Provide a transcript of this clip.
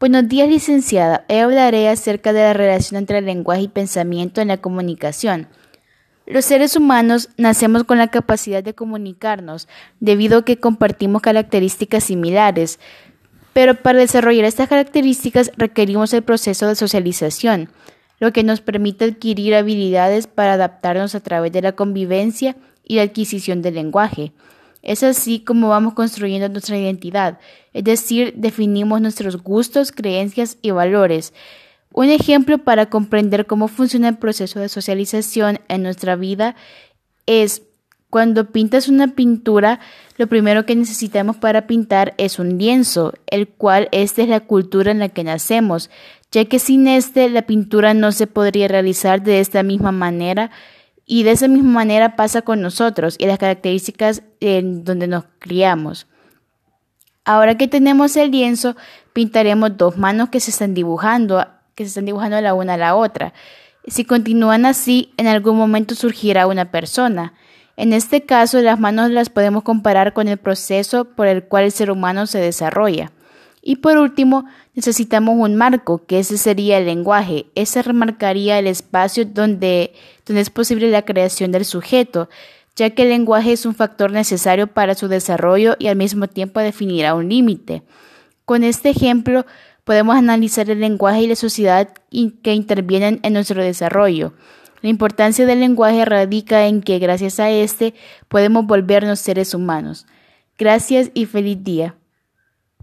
Buenos días, licenciada. Hoy hablaré acerca de la relación entre el lenguaje y pensamiento en la comunicación. Los seres humanos nacemos con la capacidad de comunicarnos debido a que compartimos características similares, pero para desarrollar estas características requerimos el proceso de socialización, lo que nos permite adquirir habilidades para adaptarnos a través de la convivencia y la adquisición del lenguaje. Es así como vamos construyendo nuestra identidad, es decir, definimos nuestros gustos, creencias y valores. Un ejemplo para comprender cómo funciona el proceso de socialización en nuestra vida es cuando pintas una pintura, lo primero que necesitamos para pintar es un lienzo, el cual esta es la cultura en la que nacemos, ya que sin este la pintura no se podría realizar de esta misma manera y de esa misma manera pasa con nosotros y las características en donde nos criamos. Ahora que tenemos el lienzo, pintaremos dos manos que se están dibujando, que se están dibujando la una a la otra. Si continúan así, en algún momento surgirá una persona. En este caso, las manos las podemos comparar con el proceso por el cual el ser humano se desarrolla. Y por último, necesitamos un marco, que ese sería el lenguaje. Ese remarcaría el espacio donde, donde es posible la creación del sujeto, ya que el lenguaje es un factor necesario para su desarrollo y al mismo tiempo definirá un límite. Con este ejemplo, podemos analizar el lenguaje y la sociedad que intervienen en nuestro desarrollo. La importancia del lenguaje radica en que gracias a este podemos volvernos seres humanos. Gracias y feliz día.